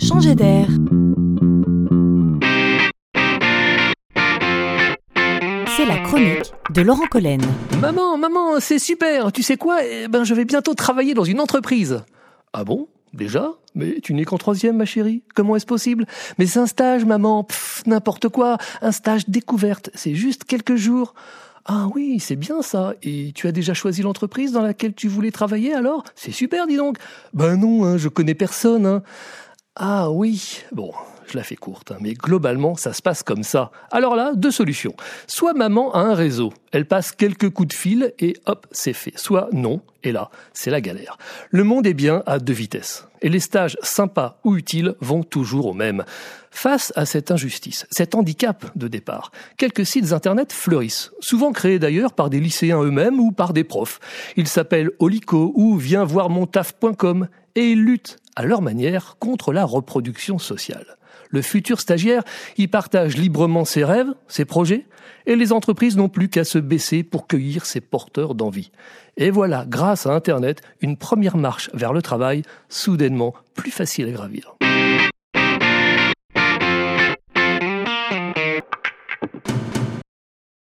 changer d'air. C'est la chronique de Laurent Collen. Maman, maman, c'est super. Tu sais quoi? Eh ben, je vais bientôt travailler dans une entreprise. Ah bon? Déjà? Mais tu n'es qu'en troisième, ma chérie. Comment est-ce possible? Mais c'est un stage, maman. Pff, n'importe quoi. Un stage découverte. C'est juste quelques jours. Ah oui, c'est bien ça. Et tu as déjà choisi l'entreprise dans laquelle tu voulais travailler alors? C'est super, dis donc. Ben non, hein, je connais personne. hein. Ah oui, bon, la fais courte, hein, mais globalement, ça se passe comme ça. Alors là, deux solutions. Soit maman a un réseau, elle passe quelques coups de fil et hop, c'est fait. Soit non, et là, c'est la galère. Le monde est bien à deux vitesses. Et les stages sympas ou utiles vont toujours au même. Face à cette injustice, cet handicap de départ, quelques sites internet fleurissent, souvent créés d'ailleurs par des lycéens eux-mêmes ou par des profs. Ils s'appellent Olico ou viens voir mon taf.com et ils luttent à leur manière contre la reproduction sociale. Le futur stagiaire y partage librement ses rêves, ses projets, et les entreprises n'ont plus qu'à se baisser pour cueillir ses porteurs d'envie. Et voilà, grâce à Internet, une première marche vers le travail, soudainement plus facile à gravir.